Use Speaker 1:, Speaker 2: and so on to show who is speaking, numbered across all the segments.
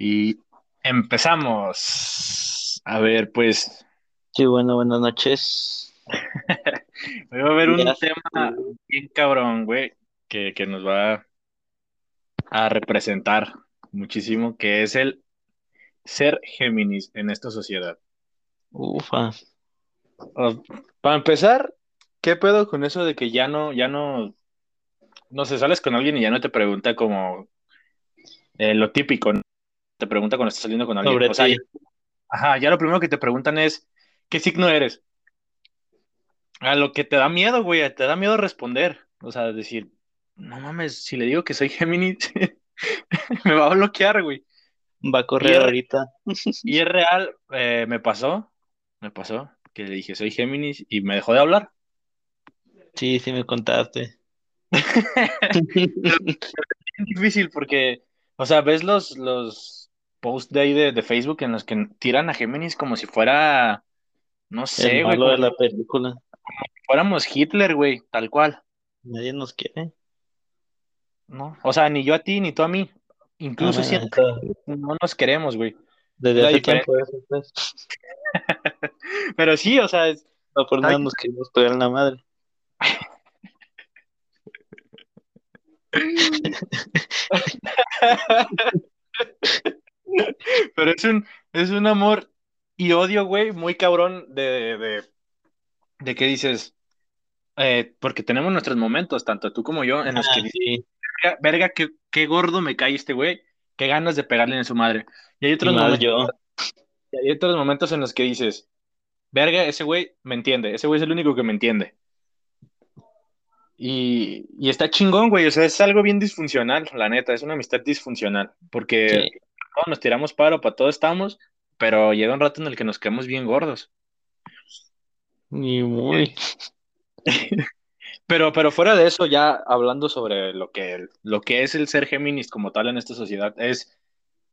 Speaker 1: Y empezamos. A ver, pues.
Speaker 2: Sí, bueno, buenas noches.
Speaker 1: Voy a ver un
Speaker 2: Ya
Speaker 1: tema bien cabrón, güey, que, que nos va a representar muchísimo, que es el ser Géminis en esta sociedad.
Speaker 2: Ufa.
Speaker 1: O- para empezar, ¿qué pedo con eso de que ya no, ya no, no sé, sales con alguien y ya no te pregunta como eh, lo típico, ¿no? Te pregunta cuando estás saliendo con alguien.
Speaker 2: Sobre
Speaker 1: O sea, ya- ajá, ya lo primero que te preguntan es, ¿qué signo eres? A lo que te da miedo, güey, te da miedo responder. O sea, decir, no mames, si le digo que soy Géminis, me va a bloquear, güey.
Speaker 2: Va a
Speaker 1: Y
Speaker 2: correr
Speaker 1: es,
Speaker 2: ahorita.
Speaker 1: y es real, eh, me pasó, me pasó, que le dije, soy Géminis y me dejó de hablar.
Speaker 2: Sí, sí me contaste.
Speaker 1: Es difícil porque, o sea, ves los, los posts de ahí de, de Facebook en los que tiran a Géminis como si fuera, no sé, güey, como
Speaker 2: de
Speaker 1: si
Speaker 2: la película.
Speaker 1: fuéramos Hitler, güey, tal cual,
Speaker 2: Nadie nos quiere.
Speaker 1: ¿no? O sea, ni yo a ti, ni tú a mí.
Speaker 2: Ah,
Speaker 1: Incluso
Speaker 2: eso,
Speaker 1: que no nos queremos, güey. Es
Speaker 2: desde hace tiempo eso, pues.
Speaker 1: Pero sí, o sea, es-
Speaker 2: No por nada nos queremos pegar en la madre.
Speaker 1: Pero es un, es un amor y odio, güey, muy cabrón de, de, de que dices, eh, porque tenemos nuestros momentos, tanto tú como yo, en los que
Speaker 2: Ah,
Speaker 1: dices,
Speaker 2: sí.
Speaker 1: verga, verga, qué, qué gordo me cae este güey, qué ganas de pegarle en su madre. Y hay
Speaker 2: Y
Speaker 1: otros
Speaker 2: más
Speaker 1: momentos,
Speaker 2: yo.
Speaker 1: y hay otros momentos en los que dices, verga, ese güey me entiende, ese güey es el único que me entiende. Y, y está chingón, güey, o sea, es algo bien disfuncional, la neta, es una amistad disfuncional, porque
Speaker 2: Sí.
Speaker 1: Todos nos tiramos paro, para todos estamos, pero llega un rato en el que nos quedamos bien gordos.
Speaker 2: Ni muy.
Speaker 1: Pero, pero fuera de eso, ya hablando sobre lo que, lo que es el ser Géminis como tal en esta sociedad, es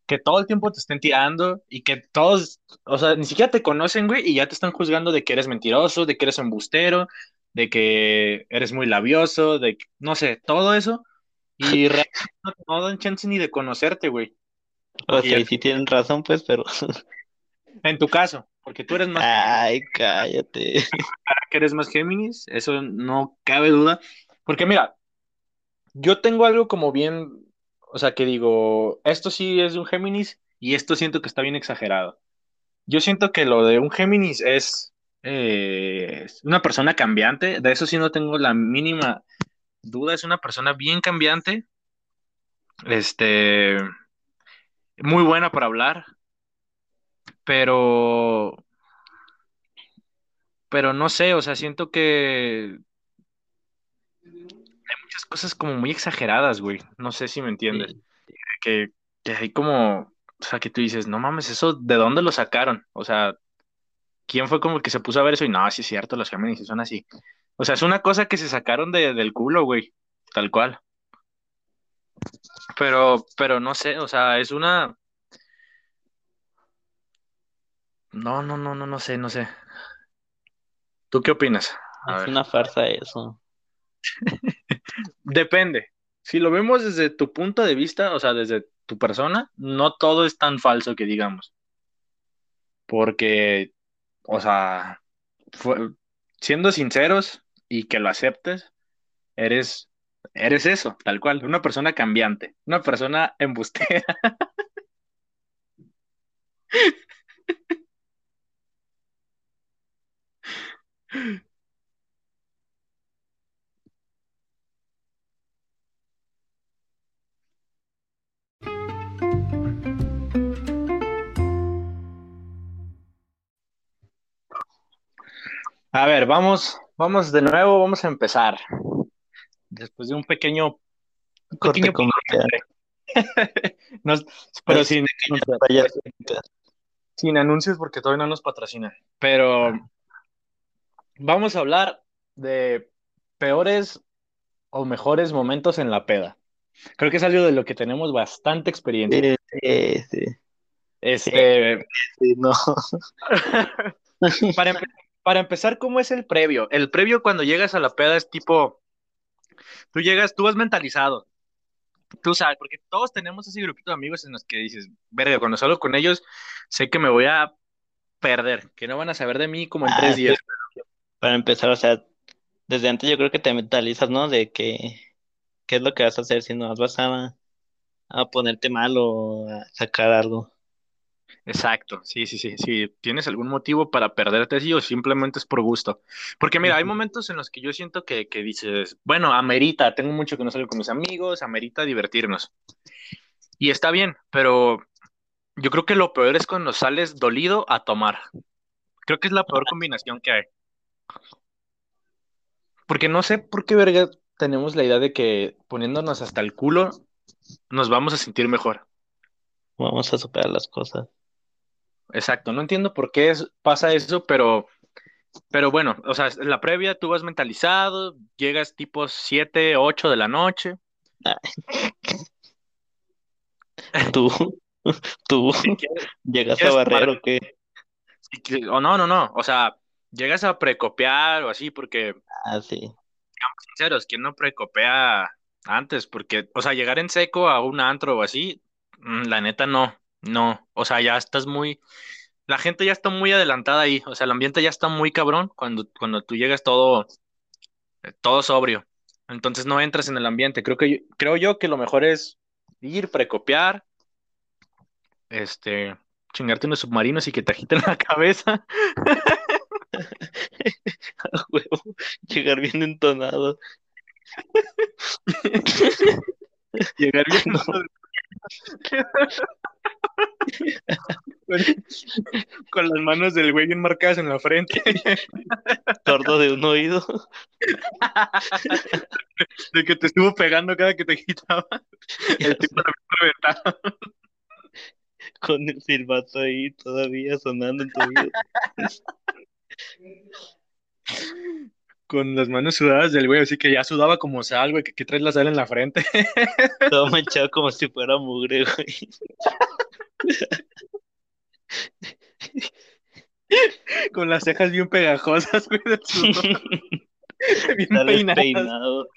Speaker 1: que todo el tiempo te estén tirando y que todos, o sea, ni siquiera te conocen, güey, y ya te están juzgando de que eres mentiroso, de que eres embustero, de que eres muy labioso, de que- no sé, todo eso, y realmente no, no dan chance ni de conocerte, güey,
Speaker 2: O sea, y sí tienen razón, pues, pero.
Speaker 1: en tu caso, porque tú eres más,
Speaker 2: Ay, cállate.
Speaker 1: que eres más Géminis, eso no cabe duda, porque mira, yo tengo algo como bien, o sea, que digo, esto sí es de un Géminis y esto siento que está bien exagerado. Yo siento que lo de un Géminis es eh, es una persona cambiante, de eso sí no tengo la mínima duda, es una persona bien cambiante, este, muy buena para hablar, pero, pero no sé, o sea, siento que hay muchas cosas como muy exageradas, güey, no sé si me entiendes,
Speaker 2: Sí.
Speaker 1: que, que hay como, o sea, que tú dices, no mames, eso, ¿de dónde lo sacaron? O sea, ¿quién fue como el que se puso a ver eso? Y no, sí es cierto, los Géminis son así. O sea, es una cosa que se sacaron de, del culo, güey, tal cual. Pero, pero no sé, o sea, es una... No, no, no, no, no sé, no sé. ¿Tú qué opinas? A
Speaker 2: Es
Speaker 1: ver.
Speaker 2: una farsa eso.
Speaker 1: Depende. Si lo vemos desde tu punto de vista, o sea, desde tu persona, no todo es tan falso que digamos. Porque, o sea, fue- siendo sinceros y que lo aceptes, eres, eres eso, tal cual, una persona cambiante, una persona embustera. A ver, vamos, vamos de nuevo, vamos a empezar. Después de un pequeño, un pequeño. Nos- pero sin,
Speaker 2: ya vaya.
Speaker 1: sin anuncios porque todavía no nos patrocinan. Pero vamos a hablar de peores o mejores momentos en la peda. Creo que es algo de lo que tenemos bastante experiencia.
Speaker 2: Sí, sí, sí.
Speaker 1: Este,
Speaker 2: Sí, no.
Speaker 1: para, para empezar, ¿cómo es el previo? El previo cuando llegas a la peda es tipo, tú llegas, tú vas mentalizado. tú sabes, porque todos tenemos ese grupito de amigos en los que dices, verga, cuando salgo con ellos, sé que me voy a perder, que no van a saber de mí como en
Speaker 2: Ah,
Speaker 1: tres
Speaker 2: sí.
Speaker 1: días.
Speaker 2: Para empezar, o sea, desde antes yo creo que te mentalizas, ¿no? De que qué es lo que vas a hacer si no vas a, a ponerte mal o a sacar algo.
Speaker 1: Exacto, sí, sí, sí. Si tienes algún motivo para perderte así o simplemente es por gusto. Porque mira, hay momentos en los que yo siento que, que dices, bueno, amerita, tengo mucho que no salgo con mis amigos, amerita divertirnos. Y está bien, pero yo creo que lo peor es cuando sales dolido a tomar. Creo que es la peor combinación que hay. Porque no sé por qué verga tenemos la idea de que poniéndonos hasta el culo nos vamos a sentir mejor.
Speaker 2: Vamos a superar las cosas.
Speaker 1: Exacto, no entiendo por qué es- pasa eso, pero, pero bueno, o sea, en la previa tú vas mentalizado, llegas tipo 7, 8 de la noche.
Speaker 2: Tú, tú,
Speaker 1: Si quieres,
Speaker 2: llegas a barrer o qué?
Speaker 1: si o no, no, no, o sea, llegas a precopiar o así, porque,
Speaker 2: Ah, sí.
Speaker 1: sinceros, ¿quién no precopea antes? Porque, o sea, llegar en seco a un antro o así, mm, la neta no, no, o sea, ya estás muy, la gente ya está muy adelantada ahí, o sea, el ambiente ya está muy cabrón cuando, cuando tú llegas todo, eh, todo sobrio, entonces no entras en el ambiente, creo que, yo- creo yo que lo mejor es ir, precopiar, este, chingarte unos submarinos y que te agiten la cabeza,
Speaker 2: A huevo, llegar bien entonado.
Speaker 1: llegar bien
Speaker 2: No.
Speaker 1: con, con las manos del güey bien marcadas en la frente,
Speaker 2: Sordo de un oído.
Speaker 1: de que te estuvo pegando cada que te quitaba, el tipo reventado,
Speaker 2: con el silbato ahí todavía sonando en tu oído.
Speaker 1: con las manos sudadas del güey, así que ya sudaba como sal, güey, que, que traes la sal en la frente,
Speaker 2: Todo manchado como si fuera mugre, güey.
Speaker 1: con las cejas bien pegajosas, güey, del sudor, bien
Speaker 2: Sales
Speaker 1: peinadas.
Speaker 2: peinado.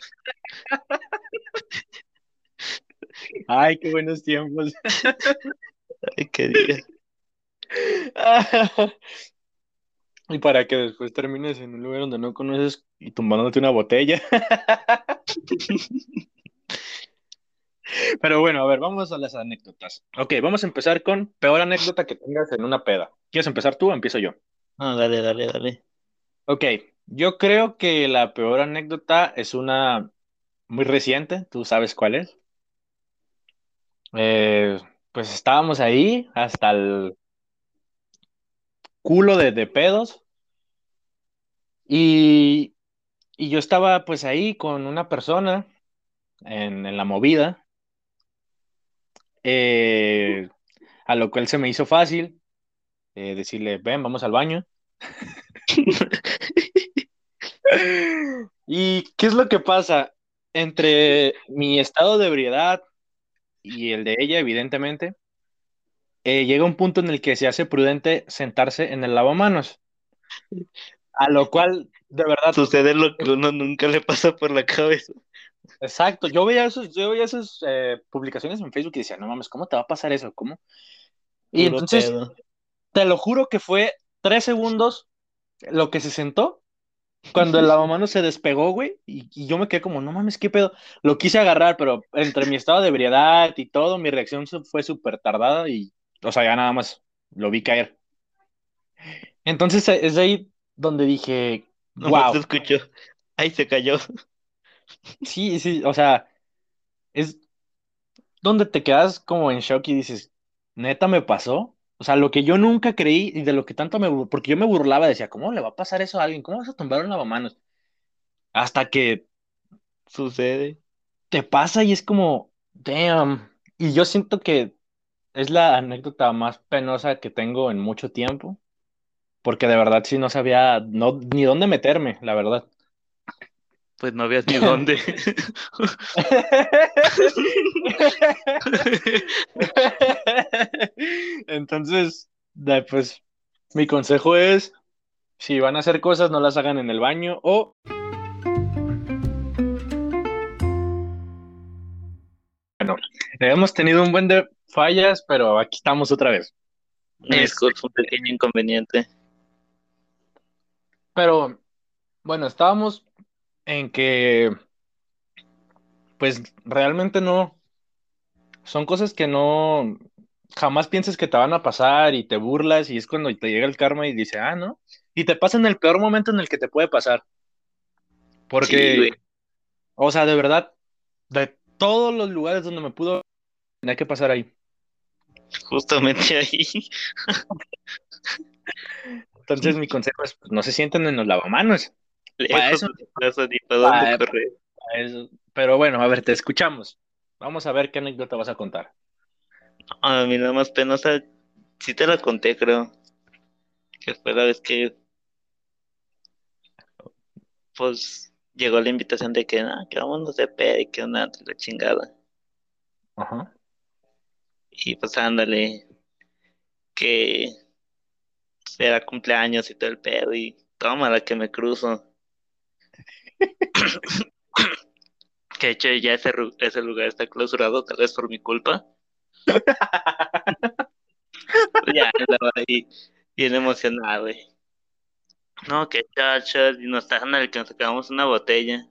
Speaker 1: Ay, qué buenos tiempos.
Speaker 2: Ay, qué día.
Speaker 1: Y para que después termines en un lugar donde no conoces y tumbándote una botella. Pero bueno, a ver, vamos a las anécdotas. Ok, vamos a empezar con peor anécdota que tengas en una peda. ¿Quieres empezar tú o empiezo yo?
Speaker 2: No, dale, dale, dale.
Speaker 1: Ok, yo creo que la peor anécdota es una muy reciente, tú sabes cuál es. Eh, pues estábamos ahí hasta el culo de, de pedos y, y yo estaba pues ahí con una persona en, en la movida, eh, a lo cual se me hizo fácil eh, decirle, ven, vamos al baño. ¿Y qué es lo que pasa? Entre mi estado de ebriedad y el de ella, evidentemente, eh, llega un punto en el que se hace prudente sentarse en el lavamanos, a lo cual, de verdad,
Speaker 2: Sucede lo que uno nunca le pasa por la cabeza.
Speaker 1: exacto, yo veía esos, yo veía esas eh, publicaciones en Facebook y decía, no mames, ¿cómo te va a pasar eso? ¿Cómo? Y
Speaker 2: Puro
Speaker 1: entonces,
Speaker 2: pedo.
Speaker 1: te lo juro que fue tres segundos lo que se sentó cuando el lavamanos se despegó, güey, y, y yo me quedé como, no mames, qué pedo. Lo quise agarrar, pero entre mi estado de ebriedad y todo, mi reacción fue súper tardada y, o sea, ya nada más lo vi caer. Entonces eh, es ahí donde dije,
Speaker 2: se
Speaker 1: wow,
Speaker 2: escuchó. Ay, se cayó.
Speaker 1: sí, sí, o sea, es donde te quedas como en shock y dices, neta me pasó. O sea, lo que yo nunca creí y de lo que tanto me, porque yo me burlaba, decía, ¿cómo le va a pasar eso a alguien? ¿Cómo vas a tumbar un lavamanos? Hasta que
Speaker 2: Sucede.
Speaker 1: te pasa y es como, damn. Y yo siento que es la anécdota más penosa que tengo en mucho tiempo, porque de verdad sí no sabía no, ni dónde meterme, la verdad.
Speaker 2: Pues no veas ni dónde.
Speaker 1: Entonces, pues mi consejo es, si van a hacer cosas, no las hagan en el baño o Bueno, hemos tenido un buen de fallas, pero aquí estamos otra vez.
Speaker 2: Es un pequeño inconveniente.
Speaker 1: Pero, bueno, estábamos en que, pues, realmente no, son cosas que no, jamás piensas que te van a pasar y te burlas y es cuando te llega el karma y dice, ah, ¿no? Y te pasa en el peor momento en el que te puede pasar. Porque, o sea, de verdad, de todos los lugares donde me pudo, tenía que pasar ahí.
Speaker 2: Justamente ahí.
Speaker 1: Entonces mi consejo es, pues, no se sienten en los lavamanos.
Speaker 2: eso,
Speaker 1: Pero bueno, a ver, te escuchamos. Vamos a ver qué anécdota vas a contar.
Speaker 2: A mí nada más penosa, sí te la conté, creo. Que fue la vez que pues llegó la invitación de que, ah, que vamos a hacer y que una la chingada.
Speaker 1: Ajá.
Speaker 2: Y pues ándale, que era cumpleaños y todo el pedo y toma la que me cruzo. que de hecho ya ese, ese lugar está clausurado, tal vez por mi culpa. Ya andaba ahí bien emocionado, güey. No, que chachas, y nos estaban al que sacamos una botella.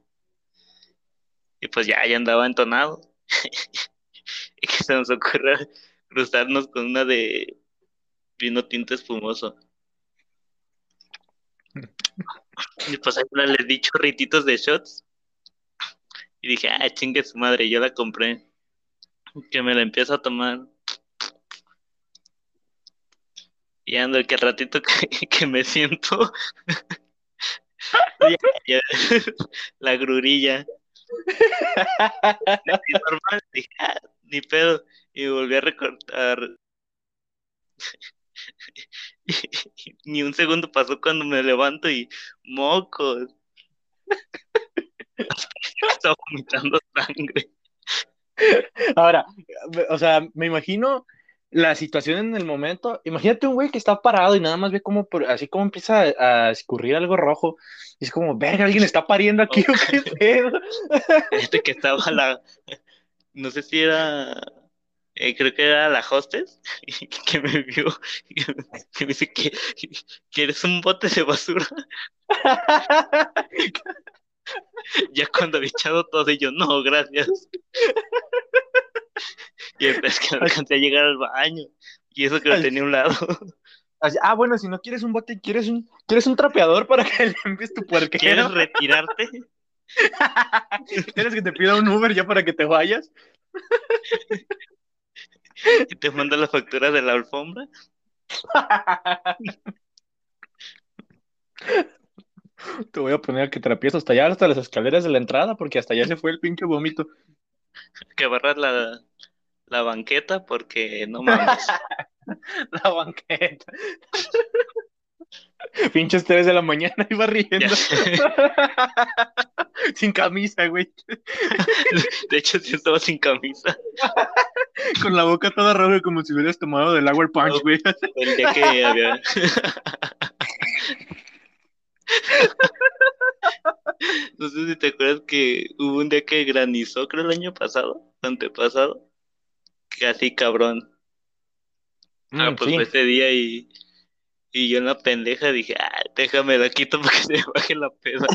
Speaker 2: Y pues ya, ya andaba entonado. y que se nos ocurra cruzarnos con una de vino tinto espumoso. Y pues ahí les di chorrititos de shots. Y dije, ah, chingue su madre, yo la compré. Que me la empiezo a tomar. Y ando que ratito que, me siento. la grurilla. normal, dije, ah, ni pedo. Y volví a recortar. Ni un segundo pasó cuando me levanto y mocos. Estaba vomitando sangre.
Speaker 1: Ahora, o sea, me imagino la situación en el momento. Imagínate un güey que está parado y nada más ve como así como empieza a, escurrir algo rojo. Y es como, verga, alguien está pariendo aquí o qué pedo.
Speaker 2: Este que estaba la. No sé si era eh, creo que era la hostess, que me vio, que me dice que, eres un bote de basura. ya cuando había echado todo, y yo, no, gracias. y es que alcancé a llegar al baño, y eso que lo tenía a un lado.
Speaker 1: Ah, bueno, si no quieres un bote, ¿quieres un, ¿quieres un trapeador para que le envíes tu puerquero?
Speaker 2: ¿Quieres retirarte?
Speaker 1: ¿Quieres que te pida un Uber ya para que te vayas?
Speaker 2: y te manda la factura de la alfombra.
Speaker 1: Te voy a poner a que trapies hasta allá, hasta las escaleras de la entrada, porque hasta allá se fue el pinche vómito.
Speaker 2: Que barras la, la banqueta, porque no mames.
Speaker 1: la banqueta. Pinches 3 de la mañana iba riendo. sin camisa, güey.
Speaker 2: De hecho, sí estaba sin camisa.
Speaker 1: Con la boca toda roja, como si hubieras tomado del agua punch, güey.
Speaker 2: El día que había. No sé si te acuerdas que hubo un día que granizó, creo el año pasado, antepasado. Así cabrón. ah, mm, pues fue ese día y y yo en la pendeja dije, ah, déjame la quito para que se baje la peda.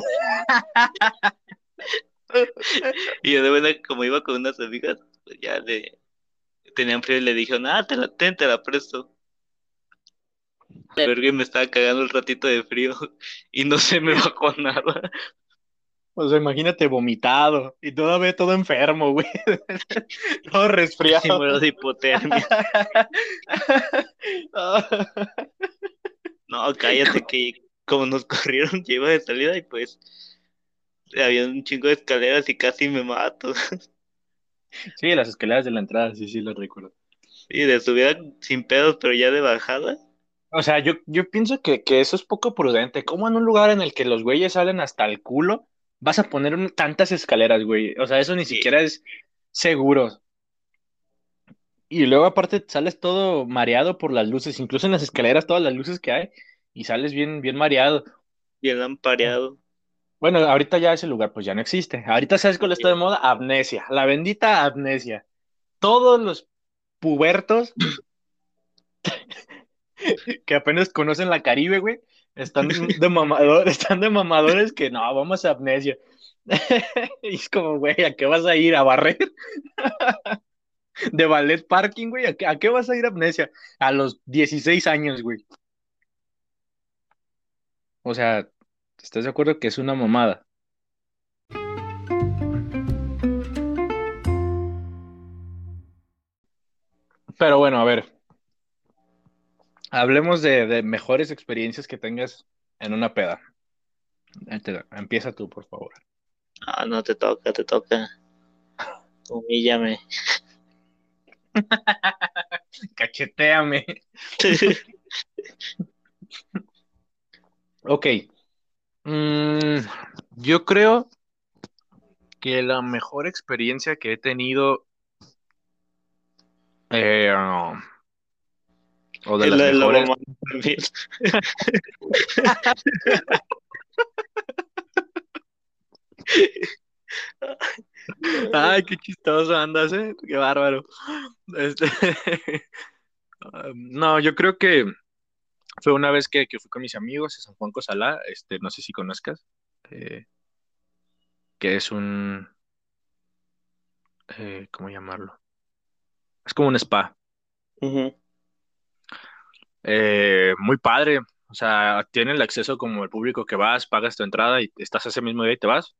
Speaker 2: y yo de buena, como iba con unas amigas, pues ya le tenían frío y le dije, ah, te la, te la presto. Pero me estaba cagando el ratito de frío y no se me bajó nada.
Speaker 1: O sea, imagínate vomitado y todavía todo enfermo, güey. todo resfriado. Sí,
Speaker 2: muero de hipotermia. No, cállate que como nos corrieron, yo iba de salida y pues había un chingo de escaleras y casi me mato.
Speaker 1: Sí, las escaleras de la entrada, sí, sí, lo recuerdo.
Speaker 2: Sí, de subida sin pedos, pero ya de bajada.
Speaker 1: O sea, yo, yo pienso que, eso es poco prudente. ¿Cómo en un lugar en el que los güeyes salen hasta el culo vas a poner tantas escaleras, güey? O sea, eso ni siquiera es seguro. Y luego aparte sales todo mareado por las luces, incluso en las escaleras todas las luces que hay, y sales bien, bien mareado.
Speaker 2: Bien lampareado.
Speaker 1: Bueno, ahorita ya ese lugar pues ya no existe. Ahorita sabes cuál está de moda, amnesia, la bendita amnesia. todos los pubertos que apenas conocen la Caribe, güey, están de mamadores, están de mamadores que no, vamos a amnesia. y es como, güey, ¿a qué vas a ir? ¿A barrer? de ballet parking, güey, ¿A qué, ¿a qué vas a ir a amnesia? A los 16 años, güey. O sea, ¿estás de acuerdo que es una mamada? Pero bueno, a ver. Hablemos de, de mejores experiencias que tengas en una peda. Empieza tú, por favor.
Speaker 2: Ah, no te toca, te toca. Humíllame.
Speaker 1: Cacheteame. Ok. Mm, yo creo que la mejor experiencia que he tenido, eh, o de las
Speaker 2: la,
Speaker 1: mejores. Ay, qué chistoso andas, ¿eh? Qué bárbaro. Este, No, yo creo que fue una vez que, que fui con mis amigos a San Juan Cosalá, este, no sé si conozcas, eh, que es un, eh, ¿cómo llamarlo? Es como un spa, eh, muy padre, o sea, tiene el acceso como el público que vas, pagas tu entrada y estás ese mismo día y te vas.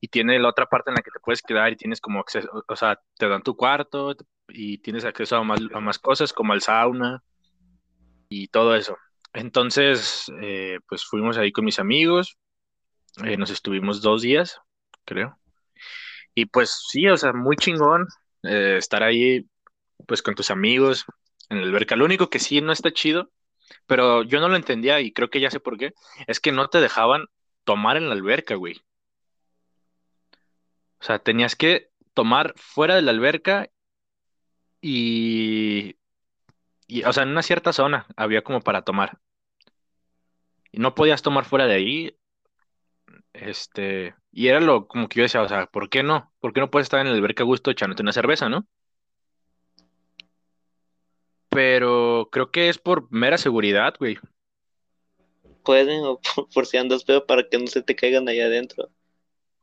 Speaker 1: Y tiene la otra parte en la que te puedes quedar y tienes como acceso, o sea, te dan tu cuarto y tienes acceso a más, a más cosas como al sauna y todo eso. Entonces, eh, pues fuimos ahí con mis amigos, eh, nos estuvimos dos días, creo. Y pues sí, o sea, muy chingón eh, estar ahí, pues con tus amigos en la alberca. Lo único que sí no está chido, pero yo no lo entendía y creo que ya sé por qué, es que no te dejaban tomar en la alberca, güey. O sea, tenías que tomar fuera de la alberca y, y, o sea, en una cierta zona había como para tomar. Y no podías tomar fuera de ahí, este, y era lo como que yo decía, o sea, ¿por qué no? ¿Por qué no puedes estar en la alberca a gusto echándote una cerveza, no? Pero creo que es por mera seguridad, güey.
Speaker 2: Pueden, o por, por si andas pedo para que no se te caigan allá adentro.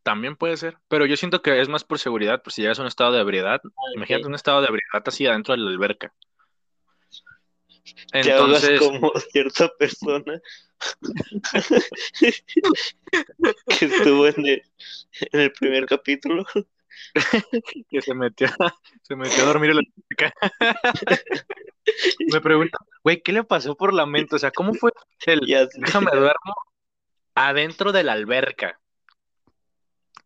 Speaker 1: También puede ser, pero yo siento que es más por seguridad, por si llegas a un estado de ebriedad. Imagínate un estado de ebriedad así adentro de la alberca. Entonces,
Speaker 2: como cierta persona que estuvo en el, en el primer capítulo.
Speaker 1: que se metió, se metió a dormir en la alberca. Me pregunta, güey, ¿qué le pasó por la mente? O sea, ¿cómo fue el déjame duermo adentro de la alberca?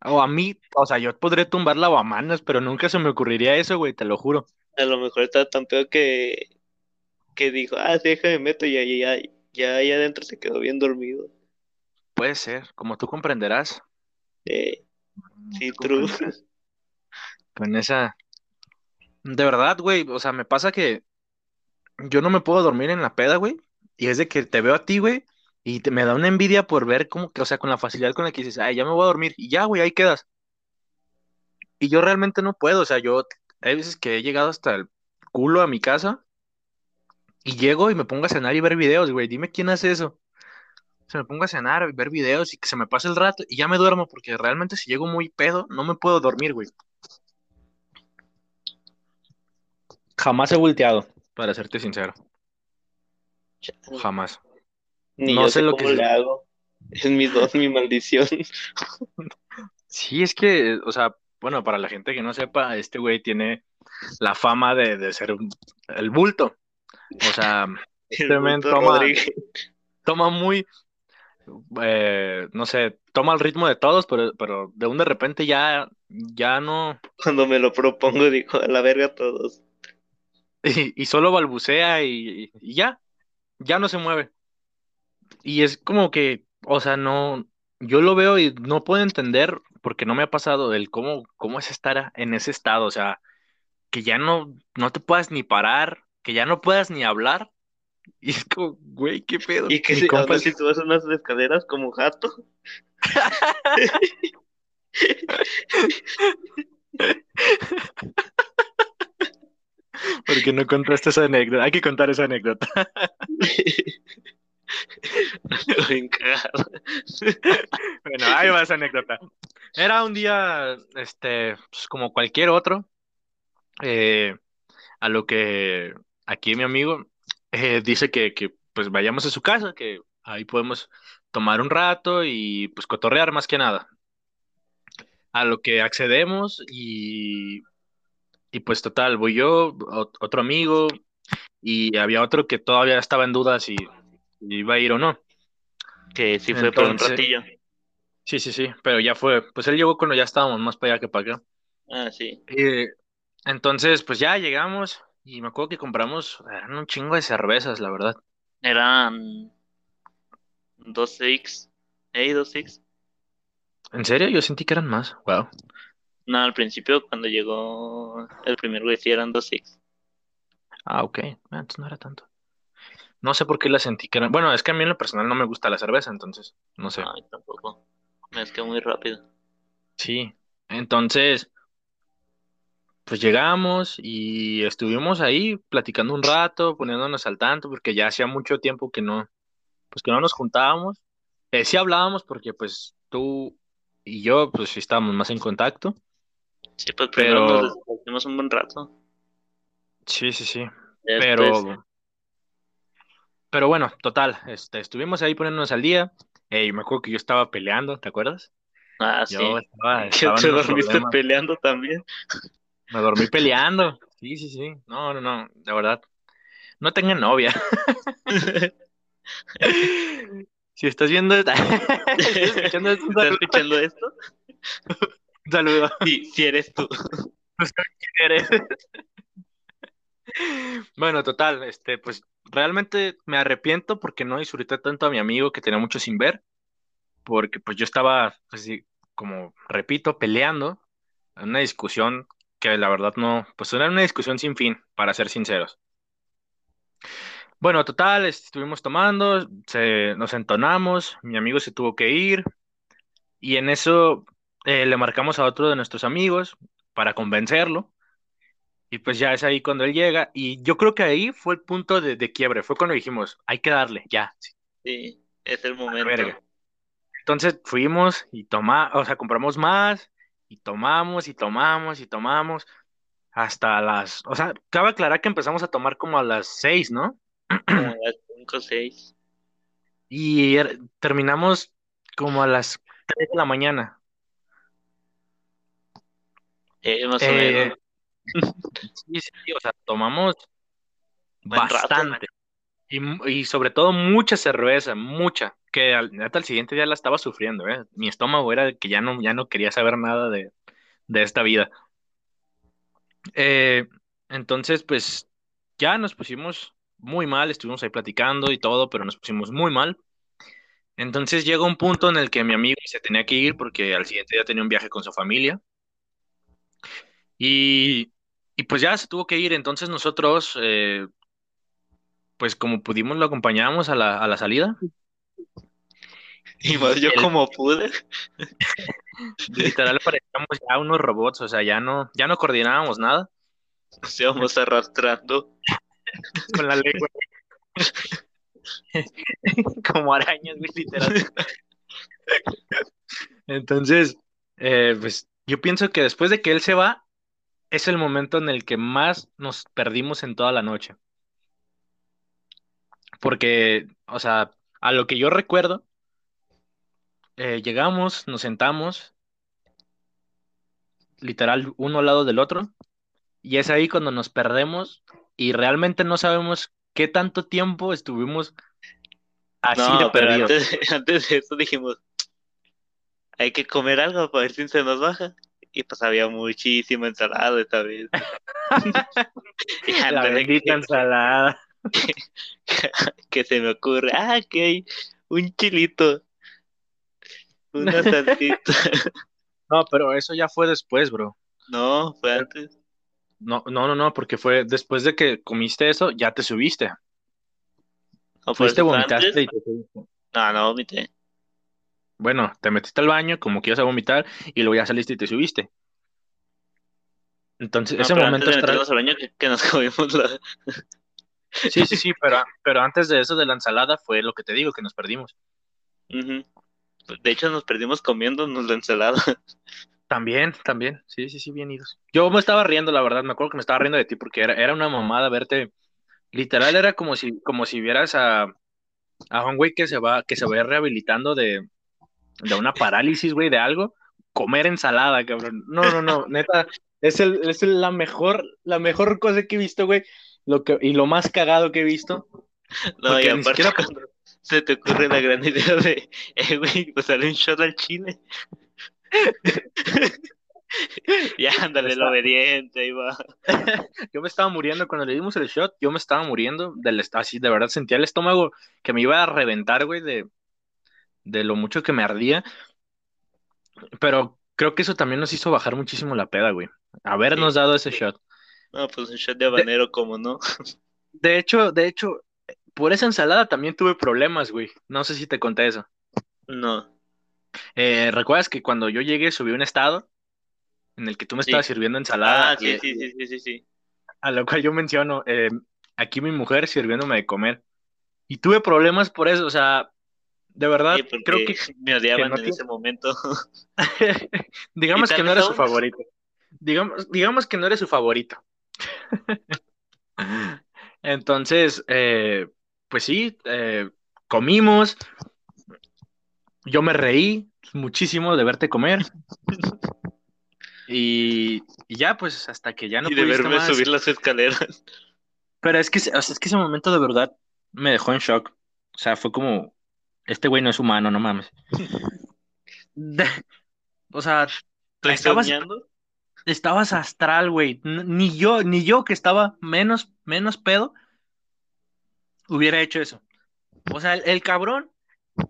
Speaker 1: O a mí, o sea, yo podré tumbar lavamanos, pero nunca se me ocurriría eso, güey, te lo juro.
Speaker 2: A lo mejor estaba tan peor que, que dijo, ah, sí, déjame meto y ya, ya, ya, ahí adentro se quedó bien dormido.
Speaker 1: Puede ser, como tú comprenderás.
Speaker 2: Eh, sí, true.
Speaker 1: Con esa... De verdad, güey, o sea, me pasa que yo no me puedo dormir en la peda, güey, y es de que te veo a ti, güey, y te, me da una envidia por ver cómo que, o sea, con la facilidad con la que dices, ay, ya me voy a dormir, y ya, güey, ahí quedas. Y yo realmente no puedo, o sea, yo hay veces que he llegado hasta el culo a mi casa y llego y me pongo a cenar y ver videos, güey, dime quién hace eso. Se me pongo a cenar, ver videos y que se me pase el rato y ya me duermo, porque realmente si llego muy pedo, no me puedo dormir, güey. Jamás he volteado, para serte sincero. Jamás.
Speaker 2: Ni
Speaker 1: No
Speaker 2: yo
Speaker 1: sé
Speaker 2: sé
Speaker 1: lo
Speaker 2: cómo
Speaker 1: que-
Speaker 2: le hago. Es mi don, mi maldición.
Speaker 1: Sí, es que, o sea, bueno, para la gente que no sepa, este güey tiene la fama de, de ser un- el bulto. O sea, Este men toma- toma muy, eh, no sé, toma el ritmo de todos, pero, pero de un de repente ya, ya no,
Speaker 2: Cuando me lo propongo, dijo, a la verga todos.
Speaker 1: y, y solo balbucea y, y ya, ya no se mueve. Y es como que, o sea, no, yo lo veo y no puedo entender, porque no me ha pasado el cómo, cómo es estar en ese estado, o sea, que ya no, no te puedas ni parar, que ya no puedas ni hablar. Y es como, güey, qué pedo.
Speaker 2: Y que si,
Speaker 1: compa
Speaker 2: aún
Speaker 1: es-
Speaker 2: así subas unas escaleras como gato.
Speaker 1: que no contaste esa anécdota. Hay que contar esa anécdota. Bueno, ahí va esa anécdota. Era un día, este, pues, como cualquier otro, eh, a lo que aquí mi amigo eh, dice que, que, pues vayamos a su casa, que ahí podemos tomar un rato y pues cotorrear más que nada. A lo que accedemos y, y pues total, voy yo, ot- otro amigo y había otro que todavía estaba en duda si, si iba a ir o no.
Speaker 2: Que sí fue por un ratillo.
Speaker 1: Sí, sí, sí, pero ya fue, pues él llegó cuando ya estábamos más para allá que para acá.
Speaker 2: Ah, sí.
Speaker 1: Eh, entonces, pues ya llegamos y me acuerdo que compramos, eran un chingo de cervezas, la verdad.
Speaker 2: Eran 2X. ¿Eh? 2X.
Speaker 1: ¿En serio? Yo sentí que eran más. Wow.
Speaker 2: No, al principio cuando llegó el primer güey sí eran 2X.
Speaker 1: Ah, ok. Ah, Entonces no era tanto. No sé por qué la sentí que eran. Bueno, es que a mí en lo personal no me gusta la cerveza, entonces, no sé.
Speaker 2: Ay, tampoco. Es que muy rápido.
Speaker 1: Sí. Entonces, pues llegamos y estuvimos ahí platicando un rato, poniéndonos al tanto, porque ya hacía mucho tiempo que no, pues que no nos juntábamos. Eh, sí hablábamos porque pues tú y yo pues sí estábamos más en contacto.
Speaker 2: Sí, pues primero
Speaker 1: Pero-
Speaker 2: nos un buen rato.
Speaker 1: Sí, sí, sí.
Speaker 2: Después,
Speaker 1: Pero, pero bueno, total, este, estuvimos ahí poniéndonos al día. Eh, y me acuerdo que yo estaba peleando, ¿te acuerdas?
Speaker 2: ah, sí.
Speaker 1: Yo estaba,
Speaker 2: Que
Speaker 1: estaba
Speaker 2: te dormiste
Speaker 1: problemas.
Speaker 2: peleando también.
Speaker 1: Me dormí peleando. Sí, sí, sí. No, no, no, de verdad. No tengan novia. Si estás viendo, estás escuchando esto,
Speaker 2: ¿Estás escuchando esto?
Speaker 1: Un saludo.
Speaker 2: Sí, sí eres tú.
Speaker 1: eres. Bueno, total, este, pues realmente me arrepiento porque no disfruté tanto a mi amigo que tenía mucho sin ver, porque pues yo estaba, pues como repito, peleando en una discusión que la verdad no, pues era una discusión sin fin, para ser sinceros. Bueno, total, estuvimos tomando, se, nos entonamos, mi amigo se tuvo que ir y en eso eh, le marcamos a otro de nuestros amigos para convencerlo. Y pues ya es ahí cuando él llega. Y yo creo que ahí fue el punto de, de quiebre. Fue cuando dijimos, hay que darle, ya. sí,
Speaker 2: Sí, es el momento.
Speaker 1: Entonces fuimos y tomamos, o sea, compramos más y tomamos y tomamos y tomamos hasta las, o sea, cabe aclarar que empezamos a tomar como a las seis, ¿no?
Speaker 2: Como a las 5 o 6.
Speaker 1: Y er- terminamos como a las tres de la mañana.
Speaker 2: Eh, más o
Speaker 1: Eh,
Speaker 2: menos.
Speaker 1: Sí, sí, o sea, tomamos
Speaker 2: Buen rato,
Speaker 1: bastante. Y, y sobre todo mucha cerveza, mucha, que al, neta, al siguiente día la estaba sufriendo, ¿eh? Mi estómago era que ya no, ya no quería saber nada de, de esta vida. Eh, entonces, pues ya nos pusimos muy mal, estuvimos ahí platicando y todo, pero nos pusimos muy mal. Entonces llega un punto en el que mi amigo se tenía que ir porque al siguiente día tenía un viaje con su familia. Y, y pues ya se tuvo que ir. Entonces nosotros, eh, pues como pudimos, lo acompañamos a la, a la salida.
Speaker 2: Y más yo
Speaker 1: el-
Speaker 2: como pude.
Speaker 1: Literal parecíamos ya unos robots, o sea, ya no, ya no coordinábamos nada
Speaker 2: Nos íbamos arrastrando.
Speaker 1: con la lengua. Como arañas, literal. Entonces, eh, pues yo pienso que después de que él se va, es el momento en el que más nos perdimos en toda la noche. Porque, o sea, a lo que yo recuerdo, eh, llegamos, nos sentamos, literal, uno al lado del otro, y es ahí cuando nos perdemos y realmente no sabemos qué tanto tiempo estuvimos así de
Speaker 2: No, pero
Speaker 1: perdidos.
Speaker 2: antes, antes de eso dijimos, hay que comer algo para ver si se nos baja. Y pues había muchísima ensalada esta vez. Y
Speaker 1: La bendita
Speaker 2: que,
Speaker 1: ensalada.
Speaker 2: que se me ocurre, ah, que hay un chilito, una salsita.
Speaker 1: No, pero eso ya fue después, bro.
Speaker 2: No, fue antes.
Speaker 1: No, no, no, no, porque fue después de que comiste eso, ya te subiste.
Speaker 2: ¿O por
Speaker 1: Fuiste, vomitaste
Speaker 2: antes?
Speaker 1: y te subiste.
Speaker 2: No, no vomité.
Speaker 1: Bueno, te metiste al baño como que ibas a vomitar y luego ya saliste y te subiste. Entonces,
Speaker 2: No,
Speaker 1: ese
Speaker 2: pero
Speaker 1: momento
Speaker 2: antes de meternos al baño que, que nos comimos la...
Speaker 1: Sí, sí, sí, pero, pero antes de eso de la ensalada fue lo que te digo, que nos perdimos.
Speaker 2: De hecho, nos perdimos comiéndonos la ensalada.
Speaker 1: También, también, sí, sí, sí, bien idos. Yo me estaba riendo, la verdad, me acuerdo que me estaba riendo de ti porque era, era una mamada verte. Literal era como si, como si vieras a, a güey que se va, que se va rehabilitando de, de una parálisis, güey, de algo, comer ensalada, cabrón. No, no, no, neta, es el, es el- la mejor, la mejor cosa que he visto, güey. Lo que, y lo más cagado que he visto.
Speaker 2: No, y aparte
Speaker 1: siquiera-
Speaker 2: se te ocurre la gran idea de, eh, güey, pues sale un shot al chile. ya, ándale, el obediente, ahí va.
Speaker 1: Yo me estaba muriendo cuando le dimos el shot, yo me estaba muriendo del así, de verdad sentía el estómago que me iba a reventar, güey, de, de lo mucho que me ardía. Pero creo que eso también nos hizo bajar muchísimo la peda, güey. Habernos dado ese shot.
Speaker 2: No, pues un shot de habanero, como no.
Speaker 1: De hecho, de hecho, por esa ensalada también tuve problemas, güey. No sé si te conté eso.
Speaker 2: No.
Speaker 1: Eh, ¿recuerdas que cuando yo llegué subí un estado en el que tú me
Speaker 2: Sí.
Speaker 1: estabas sirviendo ensalada?
Speaker 2: Ah, sí, sí, sí, sí, sí, sí.
Speaker 1: A lo cual yo menciono, eh, aquí mi mujer sirviéndome de comer. Y tuve problemas por eso, o sea, de verdad,
Speaker 2: Sí,
Speaker 1: creo que,
Speaker 2: me odiaban
Speaker 1: no
Speaker 2: en ese momento.
Speaker 1: digamos
Speaker 2: ¿Y
Speaker 1: que no era su favorito. Digamos, digamos que no eres su favorito. Entonces, eh, pues sí, eh, comimos. Yo me reí muchísimo de verte comer. Y, y ya, pues, hasta que ya no
Speaker 2: y de verme
Speaker 1: más.
Speaker 2: subir las escaleras.
Speaker 1: Pero es que, o sea, es que ese momento de verdad me dejó en shock. O sea, fue como, este güey no es humano, no mames. De- o sea,
Speaker 2: Estoy
Speaker 1: Estabas-
Speaker 2: soñando.
Speaker 1: estabas astral, güey. Ni yo, ni yo que estaba menos, menos pedo, hubiera hecho eso. O sea, el, el cabrón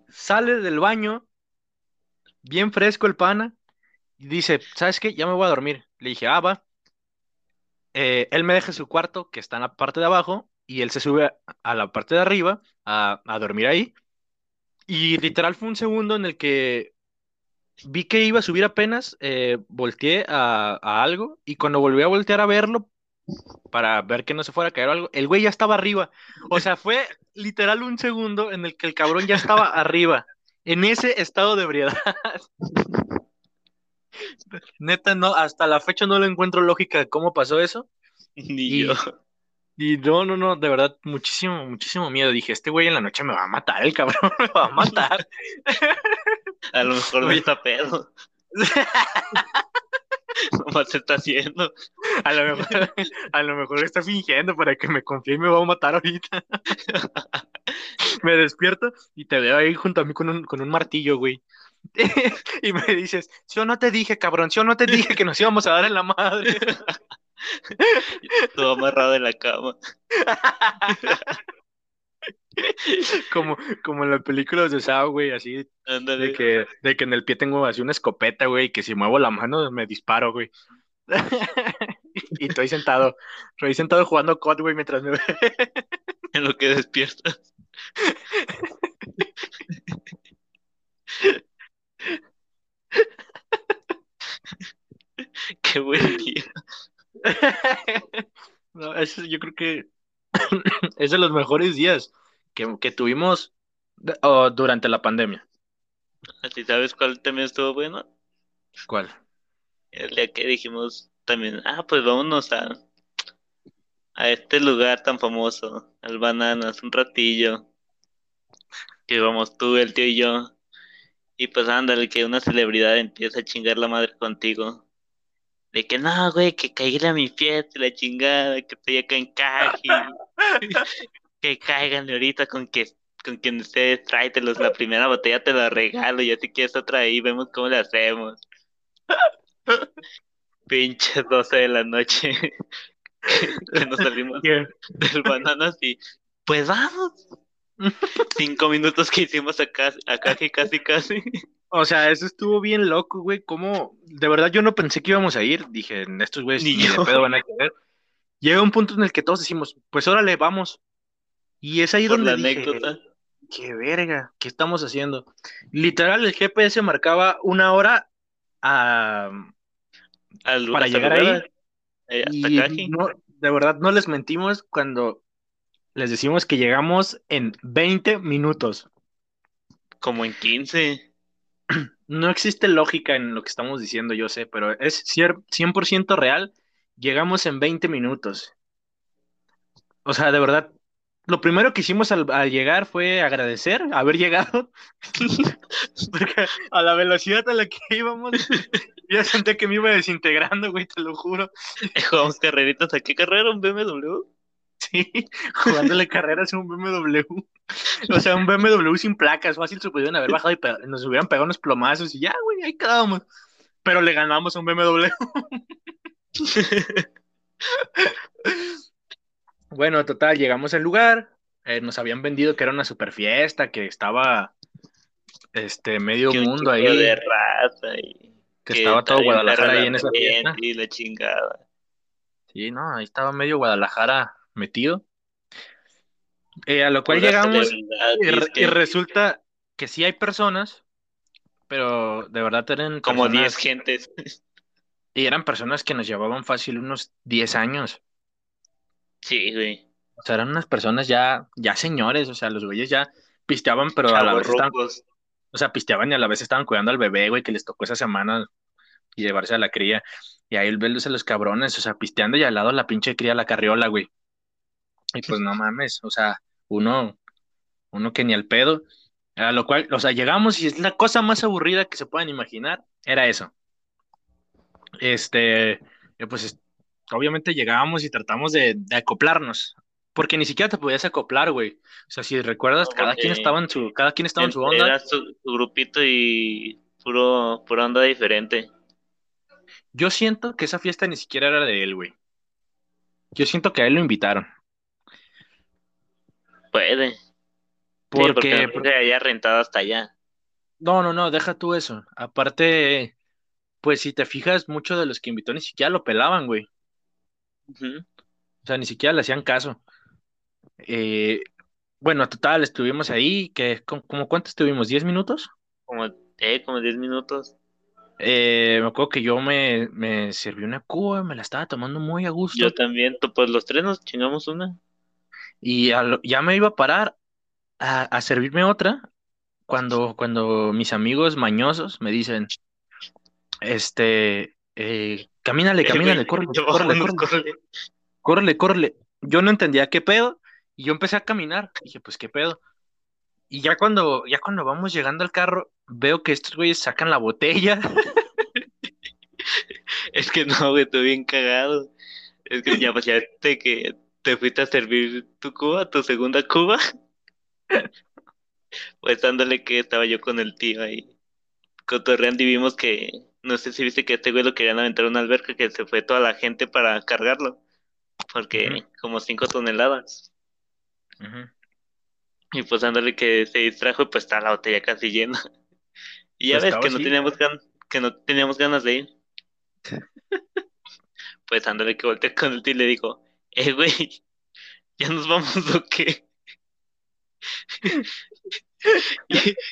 Speaker 1: sale del baño, bien fresco el pana, y dice, ¿sabes qué? Ya me voy a dormir. Le dije, ah, va. Eh, él me deja su cuarto, que está en la parte de abajo, y él se sube a, a la parte de arriba a, a dormir ahí. Y literal fue un segundo en el que vi que iba a subir apenas, eh, volteé a, a algo, y cuando volví a voltear a verlo, para ver que no se fuera a caer o algo, el güey ya estaba arriba. O sea, fue literal un segundo en el que el cabrón ya estaba arriba, en ese estado de ebriedad. Neta, no, hasta la fecha no le encuentro lógica de cómo pasó eso.
Speaker 2: Ni
Speaker 1: Y-
Speaker 2: yo.
Speaker 1: Y no, no, no, de verdad, muchísimo, muchísimo miedo. Dije, este güey en la noche me va a matar, el cabrón me va a matar.
Speaker 2: A lo mejor
Speaker 1: Oye.
Speaker 2: está pedo. Nomás se está haciendo.
Speaker 1: A lo mejor, a lo mejor está fingiendo para que me confíe y me va a matar ahorita. Me despierto y te veo ahí junto a mí con un, con un martillo, güey. Y me dices, yo no te dije, cabrón, yo no te dije que nos íbamos a dar en la madre.
Speaker 2: Todo amarrado en la cama.
Speaker 1: Como, como en las películas de Saw, güey, así
Speaker 2: Ándale.
Speaker 1: de que, de que en el pie tengo así una escopeta, güey, y que si muevo la mano me disparo, güey. Y estoy sentado, estoy sentado jugando COD, güey, mientras me
Speaker 2: En lo que despiertas. Qué buen día.
Speaker 1: No, ese yo creo que es de los mejores días que, que tuvimos oh, durante la pandemia.
Speaker 2: ¿Así sabes cuál también estuvo bueno?
Speaker 1: ¿Cuál?
Speaker 2: El día que dijimos también, ah, pues vámonos a, a este lugar tan famoso, al Bananas, un ratillo. Que íbamos tú, el tío y yo. Y pues ándale, que una celebridad empieza a chingar la madre contigo. De que no, güey, que caiga a mi fiesta, la chingada, que estoy acá en Caji. que caigan ahorita con que con quien ustedes tráetelos, la primera botella te la regalo, y así quieres otra ahí, vemos cómo le hacemos. Pinches 12 de la noche que nos salimos del bananas y pues vamos. Cinco minutos que hicimos acá, acá que casi casi.
Speaker 1: O sea, eso estuvo bien loco, güey. Como, de verdad, yo no pensé que íbamos a ir. Dije, estos güeyes
Speaker 2: Ni
Speaker 1: ni de pedo van a querer. Llega un punto en el que todos decimos, pues órale, vamos. Y es ahí
Speaker 2: Por
Speaker 1: donde
Speaker 2: la
Speaker 1: dije,
Speaker 2: anécdota.
Speaker 1: qué verga, ¿qué estamos haciendo? Literal, el GPS marcaba una hora a,
Speaker 2: Al,
Speaker 1: para llegar ahí.
Speaker 2: Eh, hasta
Speaker 1: Y no, de verdad no les mentimos cuando les decimos que llegamos en 20 minutos.
Speaker 2: Como en 15.
Speaker 1: No existe lógica en lo que estamos diciendo, yo sé, pero es cier- 100% real. Llegamos en 20 minutos. O sea, de verdad, lo primero que hicimos al, llegar fue agradecer haber llegado. Porque a la velocidad a la que íbamos, ya sentí que me iba desintegrando, güey, te lo juro.
Speaker 2: Jugamos carreritas. ¿A qué carrera? ¿Un BMW?
Speaker 1: Sí, jugándole carreras en un BMW. O sea, un BMW sin placas, fácil se pudieron haber bajado y nos hubieran pegado unos plomazos y ya, güey, ahí quedábamos. Pero le ganamos a un BMW. Bueno, total, llegamos al lugar. eh, nos habían vendido que era una super fiesta, que estaba este medio
Speaker 2: Que
Speaker 1: mundo ahí,
Speaker 2: chingo de raza y
Speaker 1: que estaba todo Guadalajara ahí en esa fiesta.
Speaker 2: Y la chingada.
Speaker 1: Sí, no, ahí estaba medio Guadalajara metido. Eh, a lo cual
Speaker 2: Pura
Speaker 1: llegamos. Y, re-
Speaker 2: disque,
Speaker 1: y resulta que sí hay personas, pero de verdad eran
Speaker 2: como
Speaker 1: personas,
Speaker 2: 10 gentes.
Speaker 1: y eran personas que nos llevaban fácil unos 10 años.
Speaker 2: Sí, güey.
Speaker 1: O sea, eran unas personas ya, ya señores, o sea, los güeyes ya pisteaban, pero a la vez estaban, o sea, pisteaban y a la vez estaban cuidando al bebé, güey, que les tocó esa semana y llevarse a la cría. Y ahí verlos a los cabrones, o sea, pisteando y al lado la pinche cría, la carriola, güey. Y pues no mames, o sea, uno, uno que ni al pedo. A lo cual, o sea, llegamos y es la cosa más aburrida que se puedan imaginar, era eso. Este, eh, pues es- obviamente llegábamos y tratamos de, de acoplarnos, porque ni siquiera te podías acoplar, güey. O sea, si recuerdas,
Speaker 2: No,
Speaker 1: cada quien estaba en su, cada quien estaba en su onda.
Speaker 2: Era su, su grupito y puro, pura onda diferente.
Speaker 1: Yo siento que esa fiesta ni siquiera era de él, güey. Yo siento que a él lo invitaron.
Speaker 2: Puede. Sí,
Speaker 1: Porque,
Speaker 2: porque no haya rentado hasta allá.
Speaker 1: no, no, no, deja tú eso. Aparte, pues si te fijas, muchos de los que invitó ni siquiera lo pelaban, güey. O sea, ni siquiera le hacían caso. Eh, bueno, total, estuvimos ahí, que, ¿cómo, cómo cuánto estuvimos? ¿10 minutos?
Speaker 2: Como, eh, como 10 minutos.
Speaker 1: Eh, me acuerdo que yo me, me serví una cuba, me la estaba tomando muy a gusto
Speaker 2: Yo también, pues los tres nos chingamos una.
Speaker 1: Y ya me iba a parar a, a servirme otra cuando, cuando mis amigos mañosos me dicen, este, eh, camínale, camínale, córrele, córrele. córrele,
Speaker 2: córrele.
Speaker 1: Yo no entendía qué pedo y yo empecé a caminar. Dije, pues qué pedo. Y ya cuando, ya cuando vamos llegando al carro, veo que estos güeyes sacan la botella.
Speaker 2: Es que no, güey, estoy bien cagado. Es que ya, pues ya te, que te fuiste a servir tu cuba, tu segunda cuba. Pues dándole que estaba yo con el tío ahí cotorreando y vimos que, no sé si viste que este güey lo querían aventar a una alberca que se fue toda la gente para cargarlo. Porque como cinco toneladas. Y pues dándole que se distrajo y pues está la botella casi llena. Y ya
Speaker 1: Pues
Speaker 2: ves que no teníamos gan- que no teníamos ganas de ir. Pues dándole que volteé con el tío y le dijo, eh güey, ¿ya nos vamos o qué?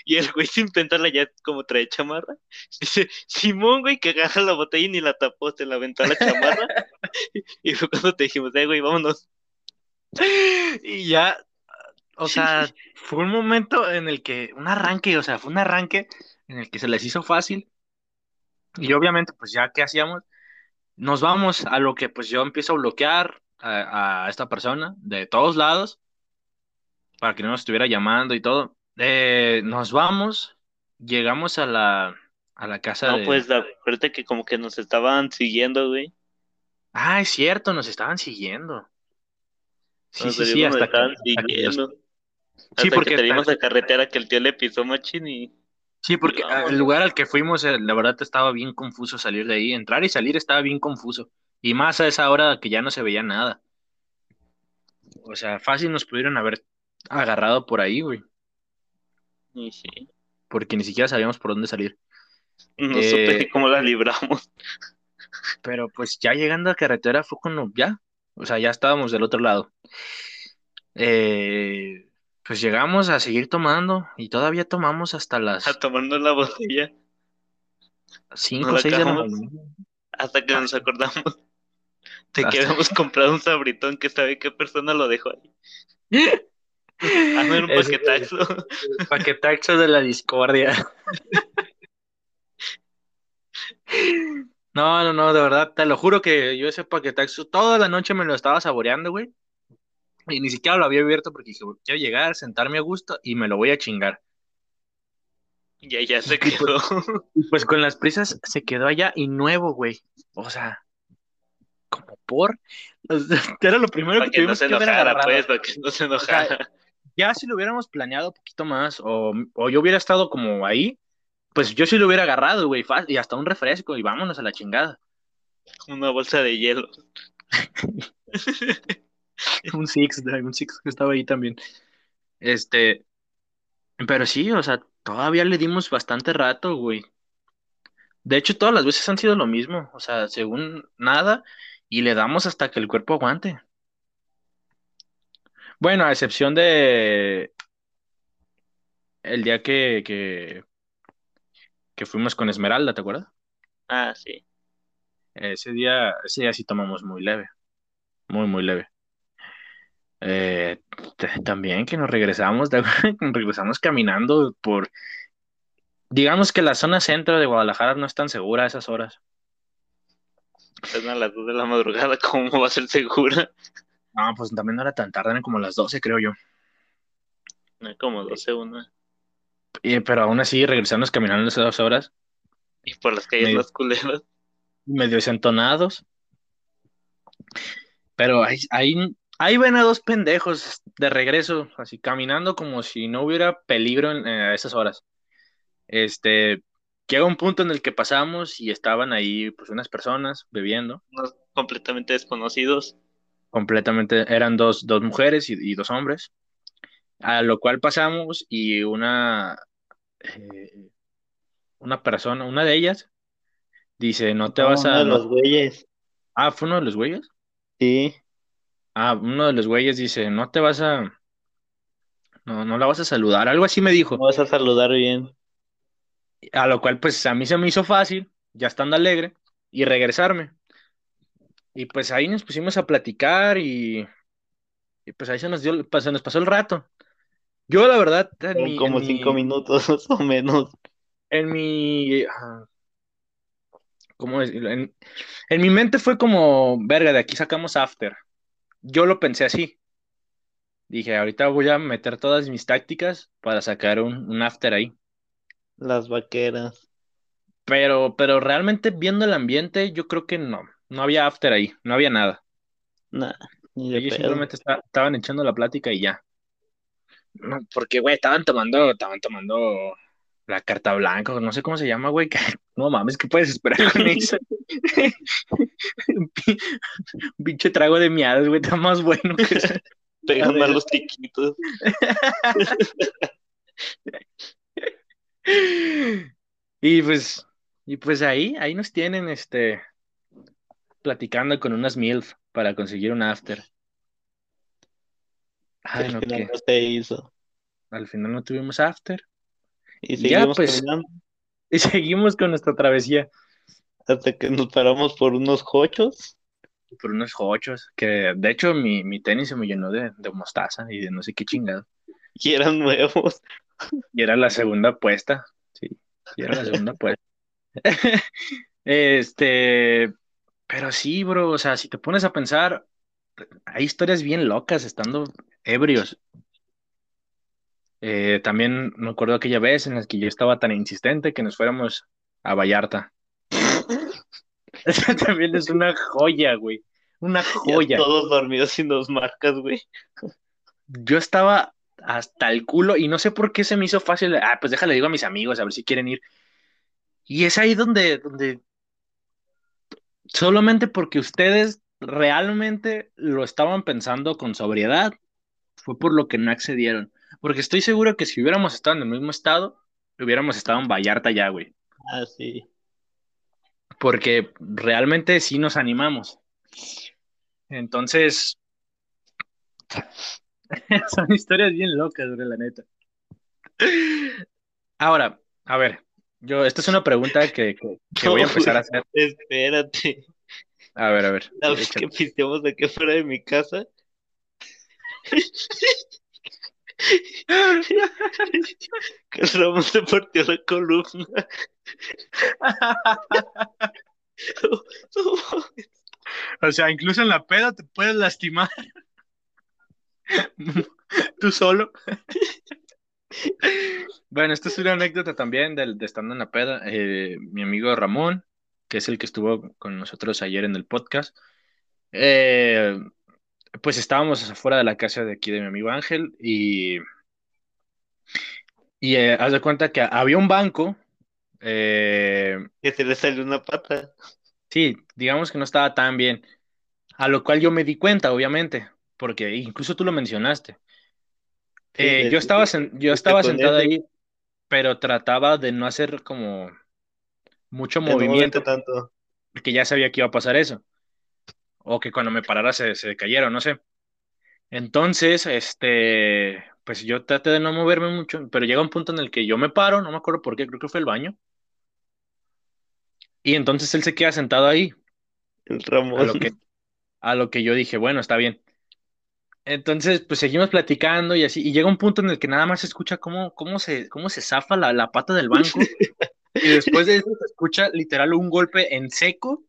Speaker 2: Y, el güey sin pensarla ya como trae chamarra, dice, Simón, güey, que agarra la botella y ni la tapó, se la aventó la chamarra. Y fue cuando te dijimos, eh güey, vámonos.
Speaker 1: Y ya, o sea, fue un momento en el que, un arranque, o sea, fue un arranque en el que se les hizo fácil. Y obviamente, pues ya, ¿qué hacíamos? Nos vamos a lo que pues yo empiezo a bloquear a, a esta persona de todos lados para que no nos estuviera llamando y todo. Eh, nos vamos, llegamos a la, a la casa
Speaker 2: No,
Speaker 1: de...
Speaker 2: pues acuérdate que como que nos estaban siguiendo, güey.
Speaker 1: Ah, es cierto, nos estaban siguiendo. Sí,
Speaker 2: Nos
Speaker 1: sí, sí, hasta que,
Speaker 2: estaban
Speaker 1: hasta que los-
Speaker 2: siguiendo.
Speaker 1: Sí, porque
Speaker 2: que teníamos la carretera que el tío le pisó machín y
Speaker 1: Sí, porque el lugar al que fuimos, eh, la verdad estaba bien confuso salir de ahí. Entrar y salir estaba bien confuso. Y más a esa hora que ya no se veía nada. O sea, fácil nos pudieron haber agarrado por ahí, güey.
Speaker 2: y sí.
Speaker 1: Porque ni siquiera sabíamos por dónde salir.
Speaker 2: No
Speaker 1: Eh,
Speaker 2: supe cómo la libramos.
Speaker 1: Pero pues ya llegando a carretera fue cuando ya. O sea, ya estábamos del otro lado. Eh, pues llegamos a seguir tomando y todavía tomamos hasta las
Speaker 2: A tomarnos la botella
Speaker 1: 5
Speaker 2: no
Speaker 1: o 6 de la mañana.
Speaker 2: hasta que nos acordamos. Te
Speaker 1: Hasta-
Speaker 2: queremos comprar un sabritón que sabe qué persona lo dejó ahí. Hazme un
Speaker 1: Ese-
Speaker 2: paquetazo.
Speaker 1: El paquetaxo de la discordia. No, no, no, de verdad, te lo juro que yo ese paquetaxo toda la noche me lo estaba saboreando, güey. Y ni siquiera lo había abierto porque dije, "Güey, quiero llegar, sentarme a gusto y me lo voy a chingar.
Speaker 2: Ya, ya se quedó.
Speaker 1: Y pues con las prisas se quedó allá y nuevo, güey. O sea, como por. o sea, Era lo primero
Speaker 2: Para
Speaker 1: que
Speaker 2: que no
Speaker 1: tuvimos
Speaker 2: se
Speaker 1: que
Speaker 2: enojara,
Speaker 1: agarrado.
Speaker 2: pues, para que no se enojara.
Speaker 1: Ya si lo hubiéramos planeado un poquito más, o, o yo hubiera estado como ahí, pues yo sí lo hubiera agarrado, güey, y hasta un refresco, y vámonos a la chingada.
Speaker 2: Una bolsa de hielo.
Speaker 1: Un Six, un Six que estaba ahí también. Este, pero sí, o sea, todavía le dimos bastante rato, güey. De hecho, todas las veces han sido lo mismo, o sea, según nada, y le damos hasta que el cuerpo aguante. Bueno, a excepción de el día que, que, que fuimos con Esmeralda, ¿te acuerdas?
Speaker 2: Ah, sí.
Speaker 1: Ese día, ese día sí tomamos muy leve, muy, muy leve. Eh, también que nos regresamos. Nos regresamos caminando por, digamos que la zona centro de Guadalajara no es tan segura a esas horas.
Speaker 2: Son a las 2 de la madrugada, ¿cómo va a ser segura?
Speaker 1: No, pues también no era tan tarde, eran como las 12, creo yo.
Speaker 2: No, como 12, una.
Speaker 1: Y- pero aún así, regresarnos caminando esas dos horas,
Speaker 2: Y por las calles
Speaker 1: Medio-
Speaker 2: las culeras.
Speaker 1: medio desentonados. Pero ahí, ahí, ahí ven a dos pendejos de regreso, así caminando como si no hubiera peligro en, eh, a esas horas. Este, llega un punto en el que pasamos y estaban ahí pues unas personas bebiendo,
Speaker 2: Unos completamente desconocidos.
Speaker 1: completamente, eran dos, dos mujeres y, y dos hombres, a lo cual pasamos y una, eh, una persona, una de ellas, dice, no te
Speaker 2: No,
Speaker 1: vas
Speaker 2: uno
Speaker 1: a...
Speaker 2: de
Speaker 1: no-
Speaker 2: los güeyes.
Speaker 1: Ah, ¿fue uno de los güeyes?
Speaker 2: Sí.
Speaker 1: Ah, uno de los güeyes dice, no te vas a, no, no la vas a saludar, algo así me dijo.
Speaker 2: No vas a saludar bien.
Speaker 1: A lo cual pues a mí se me hizo fácil, ya estando alegre, y regresarme. Y pues ahí nos pusimos a platicar y, y pues ahí se nos dio, pues, se nos pasó el rato. Yo la verdad, en
Speaker 2: Fueron
Speaker 1: mi,
Speaker 2: como
Speaker 1: en
Speaker 2: cinco
Speaker 1: mi,
Speaker 2: minutos o menos.
Speaker 1: en mi, ah, ¿cómo decirlo? En, en mi mente fue como, verga, de aquí sacamos after. Yo lo pensé así. Dije, ahorita voy a meter todas mis tácticas para sacar un, un after ahí.
Speaker 2: Las vaqueras.
Speaker 1: Pero, pero realmente viendo el ambiente, yo creo que no, no había after ahí, no había nada.
Speaker 2: De
Speaker 1: Ellos
Speaker 2: pedo.
Speaker 1: simplemente esta- estaban echando la plática y ya. No, porque, güey, estaban tomando, estaban tomando la carta blanca, o no sé cómo se llama, güey. No mames, ¿qué puedes esperar con eso? Un pi- un pinche trago de miados, güey, está más bueno que eso.
Speaker 2: Pegan más los tiquitos.
Speaker 1: Y pues, y pues ahí, ahí nos tienen, este, platicando con unas MILF para conseguir un after. Ay,
Speaker 2: Al
Speaker 1: no,
Speaker 2: final no se hizo.
Speaker 1: al final no tuvimos after.
Speaker 2: Y
Speaker 1: Ya,
Speaker 2: seguimos
Speaker 1: pues.
Speaker 2: caminando
Speaker 1: Y seguimos con nuestra travesía
Speaker 2: hasta que nos paramos por unos jochos.
Speaker 1: por unos jochos, que de hecho mi, mi tenis se me llenó de, de mostaza y de no sé qué chingado.
Speaker 2: Y eran nuevos.
Speaker 1: Y era la segunda apuesta, sí, y era la segunda apuesta. Este, pero sí, bro, o sea, si te pones a pensar, hay historias bien locas estando ebrios. Eh, también me acuerdo aquella vez en la que yo estaba tan insistente que nos fuéramos a Vallarta. Esa también es una joya, güey. Una
Speaker 2: Ya
Speaker 1: joya.
Speaker 2: todos dormidos sin dos marcas, güey.
Speaker 1: Yo estaba hasta el culo y no sé por qué se me hizo fácil. Ah, pues déjale, digo a mis amigos a ver si quieren ir. Y es ahí donde, donde solamente porque ustedes realmente lo estaban pensando con sobriedad, fue por lo que no accedieron. Porque estoy seguro que si hubiéramos estado en el mismo estado, hubiéramos estado en Vallarta ya, güey.
Speaker 2: Ah, sí.
Speaker 1: Porque realmente sí nos animamos. Entonces, son historias bien locas, güey, la neta. Ahora, a ver, yo, esta es una pregunta que, que- que voy a empezar a hacer.
Speaker 2: Espérate.
Speaker 1: A ver, a ver.
Speaker 2: La vez que pisteamos aquí afuera de mi casa. que Ramón se partió la columna.
Speaker 1: O sea, incluso en la peda te puedes lastimar. Tú solo. Bueno, esta es una anécdota también de, de estando en la peda. Eh, mi amigo Ramón, que es el que estuvo con nosotros ayer en el podcast, eh, pues estábamos afuera de la casa de aquí de mi amigo Ángel y, y eh, haz de cuenta que había un banco.
Speaker 2: Que se le salió una pata.
Speaker 1: sí, digamos que no estaba tan bien, a lo cual yo me di cuenta, obviamente, porque incluso tú lo mencionaste. Eh, yo estaba, sen- yo estaba sentado ahí, pero trataba de no hacer como mucho movimiento,
Speaker 2: tanto.
Speaker 1: porque ya sabía que iba a pasar eso, o que cuando me parara se, se cayera, no sé. Entonces, este, pues yo traté de no moverme mucho, pero llega un punto en el que yo me paro, no me acuerdo por qué, creo que fue el baño, y entonces él se queda sentado ahí,
Speaker 2: El
Speaker 1: a
Speaker 2: Ramón.
Speaker 1: lo que, a lo que yo dije, bueno, está bien. Entonces, pues seguimos platicando y así, y llega un punto en el que nada más se escucha cómo, cómo se, cómo se zafa la, la pata del banco, y después de eso se escucha literal un golpe en seco,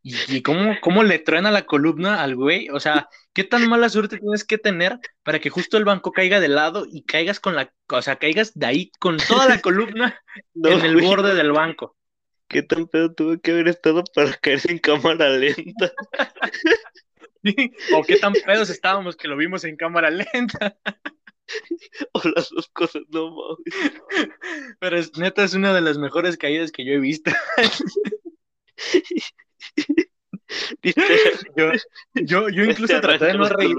Speaker 1: y, y cómo, cómo le truena la columna al güey, o sea, qué tan mala suerte tienes que tener para que justo el banco caiga de lado y caigas con la, o sea, caigas de ahí con toda la columna
Speaker 2: No,
Speaker 1: en el
Speaker 2: güey,
Speaker 1: borde del banco.
Speaker 2: ¿Qué tan pedo tuvo que haber estado para caer en cámara lenta?
Speaker 1: O qué tan pedos estábamos que lo vimos en cámara lenta.
Speaker 2: O las dos cosas, no mames.
Speaker 1: Pero es, neta es una de las mejores caídas que yo he visto. Yo, yo, yo incluso traté de no reír.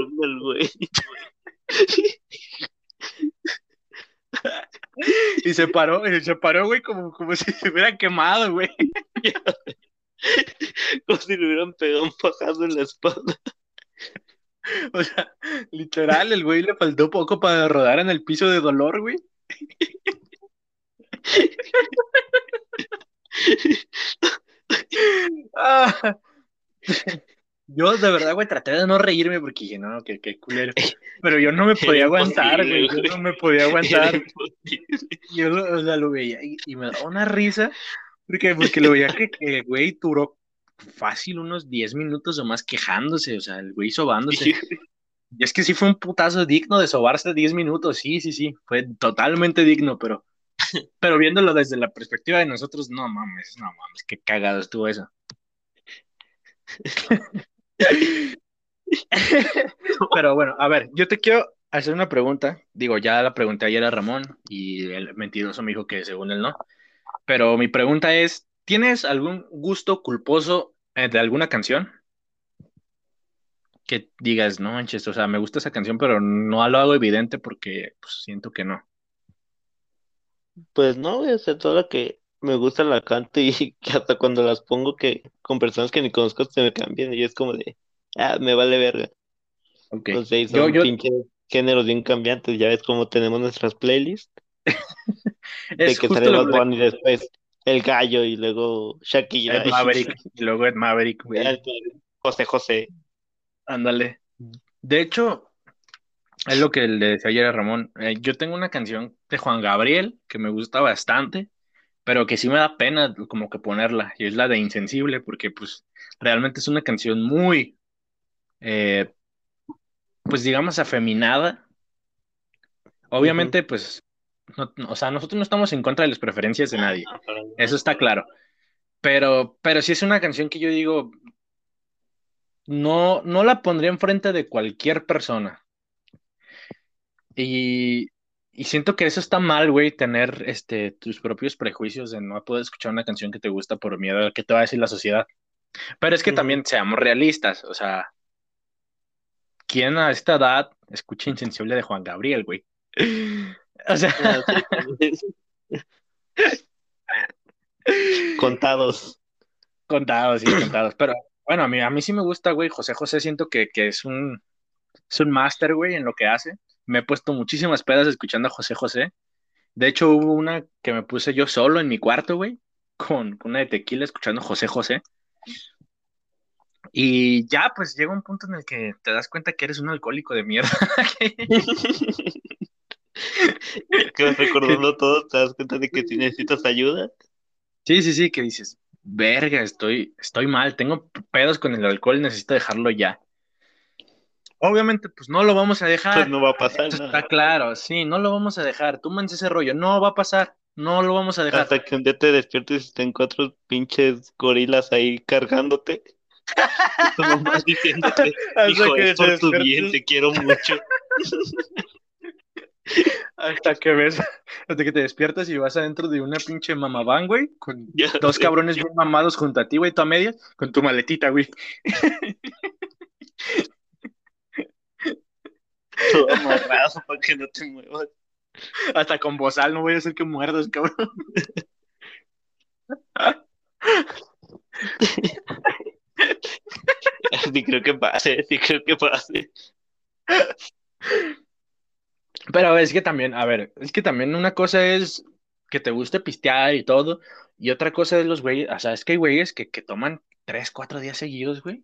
Speaker 1: Y se paró, y se paró, güey, como, como si se hubiera quemado, güey.
Speaker 2: Como si le hubieran pegado un pajazo en la espalda.
Speaker 1: O sea, literal, el güey le faltó poco para rodar en el piso de dolor, güey. Ah. Yo de verdad, güey, traté de no reírme porque dije, no, que qué culero. Pero yo no me podía aguantar, güey. Yo no me podía aguantar. Yo o sea, lo veía y, y me daba una risa porque, porque lo veía que, que el güey duró fácil unos 10 minutos o más quejándose, o sea, el güey sobándose.
Speaker 2: Sí,
Speaker 1: Y es que sí fue un putazo digno de sobarse 10 minutos, sí, sí, sí, fue totalmente digno, pero, pero viéndolo desde la perspectiva de nosotros, no mames, no mames, qué cagado estuvo eso. Pero bueno, a ver, yo te quiero hacer una pregunta. Digo, ya la pregunté ayer a Ramón y el mentiroso me dijo que según él no. Pero mi pregunta es, ¿tienes algún gusto culposo eh, de alguna canción? Que digas, no manches, o sea, me gusta esa canción, pero no lo hago evidente porque pues, siento que no.
Speaker 2: Pues no, güey, o sea, toda la que me gusta la canto y que hasta cuando las pongo que con personas que ni conozco se me cambian y es como de, ah, me vale verga.
Speaker 1: Ok.
Speaker 2: O sea, y
Speaker 1: Yo,
Speaker 2: son
Speaker 1: yo,
Speaker 2: pinches géneros bien cambiantes, ya ves cómo tenemos nuestras playlists, de que
Speaker 1: justo lo que
Speaker 2: Bunny después El Gallo y luego Shakira
Speaker 1: Ed
Speaker 2: y
Speaker 1: Maverick, y luego Ed Maverick, güey.
Speaker 2: José José.
Speaker 1: Ándale. De hecho, es lo que le decía ayer a Ramón. Eh, yo tengo una canción de Juan Gabriel que me gusta bastante, pero que sí me da pena como que ponerla, y es la de Insensible, porque pues realmente es una canción muy, eh, pues digamos, afeminada. Obviamente, pues, no- o sea, nosotros no estamos en contra de las preferencias de nadie,
Speaker 2: Ah, nada.
Speaker 1: eso está claro. Pero, pero sí es una canción que yo digo, no, no la pondría enfrente de cualquier persona. Y, y siento que eso está mal, güey, tener este, tus propios prejuicios de no poder escuchar una canción que te gusta por miedo a qué te va a decir la sociedad. Pero es que también seamos realistas, o sea, ¿quién a esta edad escucha Insensible de Juan Gabriel, güey? O sea,
Speaker 2: Ah, sí. Contados.
Speaker 1: contados y contados. Pero bueno, a mí, a mí sí me gusta, güey. José José siento que, que es un, es un máster, güey, en lo que hace. Me he puesto muchísimas pedas escuchando a José José. De hecho, hubo una que me puse yo solo en mi cuarto, güey, con, con una de tequila escuchando José José. Y ya, pues llega un punto en el que te das cuenta que eres un alcohólico de mierda.
Speaker 2: que recordando todo, te das cuenta de que si necesitas ayuda.
Speaker 1: Sí, sí, sí, que dices, verga, estoy, estoy mal, tengo pedos con el alcohol, necesito dejarlo ya. Obviamente, pues no lo vamos a dejar.
Speaker 2: Pues no va a pasar nada.
Speaker 1: está claro, sí, no lo vamos a dejar. Túmense ese rollo, no va a pasar, no lo vamos a dejar.
Speaker 2: Hasta que un día te despiertes y estén cuatro pinches gorilas ahí cargándote. Tu mamá diciéndote, hijo, es por
Speaker 1: te
Speaker 2: tu bien, te quiero mucho.
Speaker 1: Hasta que ves, hasta que te despiertas y vas adentro de una pinche mamaván, güey, con dos cabrones bien mamados junto a ti, güey, tú a medias, con tu maletita, güey.
Speaker 2: Todo amarrado para que no te muevas.
Speaker 1: Hasta con bozal, no voy a hacer que muerdas, cabrón.
Speaker 2: Sí creo que pase, sí creo que pase.
Speaker 1: Pero es que también, a ver, es que también una cosa es que te guste pistear y todo, y otra cosa es los güeyes, o sea, es que hay güeyes que, que toman tres, cuatro días seguidos, güey.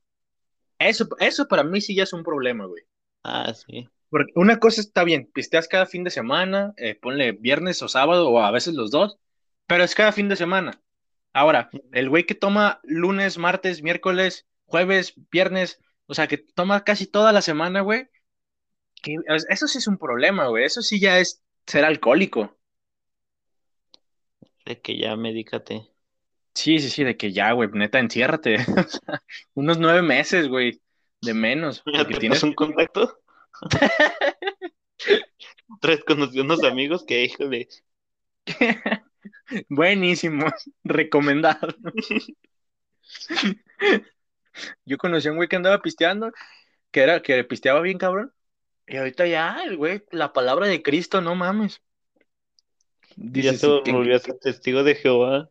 Speaker 1: Eso, eso para mí sí ya es un problema, güey.
Speaker 2: Ah, sí.
Speaker 1: Porque una cosa está bien, pisteas cada fin de semana, eh, ponle viernes o sábado, o a veces los dos, pero es cada fin de semana. Ahora, el güey que toma lunes, martes, miércoles, jueves, viernes, o sea, que toma casi toda la semana, güey, eso sí es un problema, güey, eso sí ya es ser alcohólico.
Speaker 2: De que ya medícate.
Speaker 1: Sí, sí, sí, de que ya, güey, neta, enciérrate. Unos nueve meses, güey, de menos.
Speaker 2: ¿Ya
Speaker 1: porque
Speaker 2: te
Speaker 1: tienes...
Speaker 2: un contacto? Tres conocí unos amigos que, híjole,
Speaker 1: Buenísimo, recomendado. Yo conocí a un güey que andaba pisteando, que era, que pisteaba bien cabrón. Y ahorita ya, el güey, la palabra de Cristo, no mames.
Speaker 2: ya
Speaker 1: Dice,
Speaker 2: se
Speaker 1: sí, que-
Speaker 2: volvió a ser testigo de Jehová.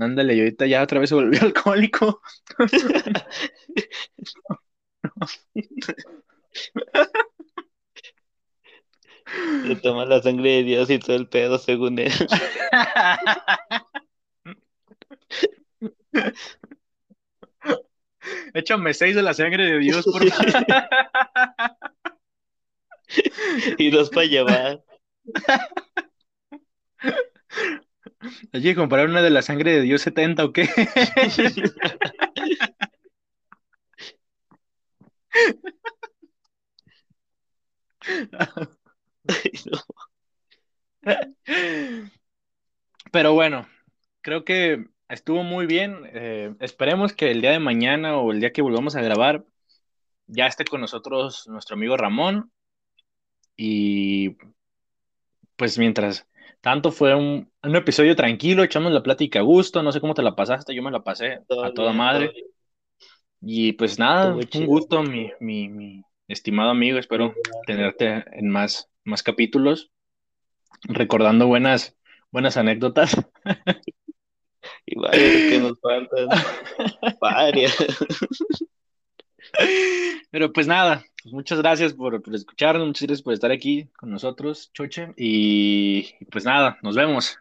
Speaker 1: ándale, y ahorita ya otra vez se volvió alcohólico.
Speaker 2: Se toma la sangre de Dios y todo el pedo según él.
Speaker 1: Échame seis de la sangre de Dios, por favor.
Speaker 2: y dos para llevar.
Speaker 1: Hay que comprar una de la sangre de Dios 70 o qué. Pero bueno, creo que estuvo muy bien. Eh, esperemos que el día de mañana o el día que volvamos a grabar ya esté con nosotros nuestro amigo Ramón. Y pues mientras tanto fue un, un episodio tranquilo, echamos la plática a gusto. No sé cómo te la pasaste, yo me la pasé a
Speaker 2: Todo
Speaker 1: toda
Speaker 2: bien,
Speaker 1: madre. Y pues nada, un
Speaker 2: chido.
Speaker 1: gusto, mi, mi, mi estimado amigo. Espero tenerte en más, más capítulos, recordando buenas, buenas anécdotas.
Speaker 2: Y varias que nos faltan. Varias.
Speaker 1: Pero pues nada, pues muchas gracias por, por escucharnos, muchas gracias por estar aquí con nosotros, Choche. Y, y pues nada, nos vemos.